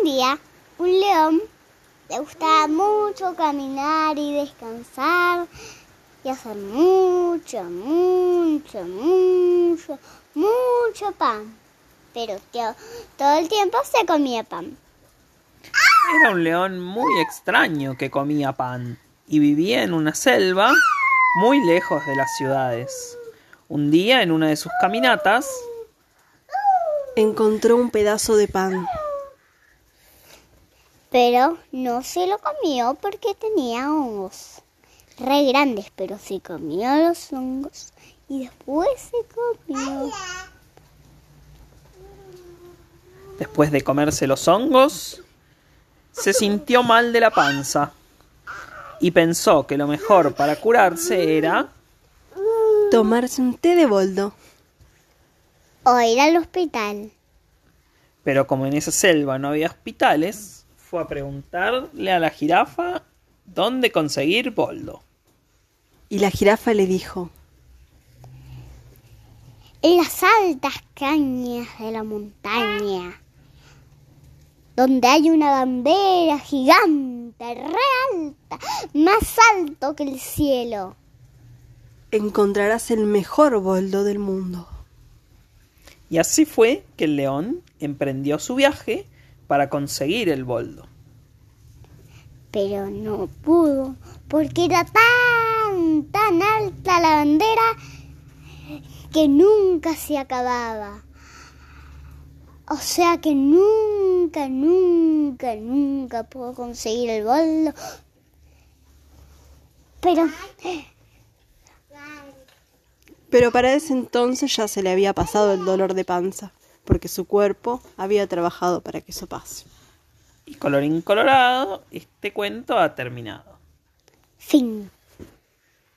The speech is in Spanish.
Un día, un león le gustaba mucho caminar y descansar y hacer mucho, mucho, mucho, mucho pan. Pero todo el tiempo se comía pan. Era un león muy extraño que comía pan y vivía en una selva muy lejos de las ciudades. Un día, en una de sus caminatas, encontró un pedazo de pan. Pero no se lo comió porque tenía hongos re grandes, pero se comió los hongos y después se comió. Después de comerse los hongos, se sintió mal de la panza y pensó que lo mejor para curarse era tomarse un té de boldo o ir al hospital. Pero como en esa selva no había hospitales, fue a preguntarle a la jirafa dónde conseguir boldo. Y la jirafa le dijo, en las altas cañas de la montaña donde hay una bandera gigante, re alta, más alto que el cielo. Encontrarás el mejor boldo del mundo. Y así fue que el león emprendió su viaje para conseguir el boldo. Pero no pudo, porque era tan, tan alta la bandera que nunca se acababa. O sea que nunca, nunca, nunca puedo conseguir el boldo. Pero... Pero para ese entonces ya se le había pasado el dolor de panza, porque su cuerpo había trabajado para que eso pase. Y colorín colorado, este cuento ha terminado. Fin.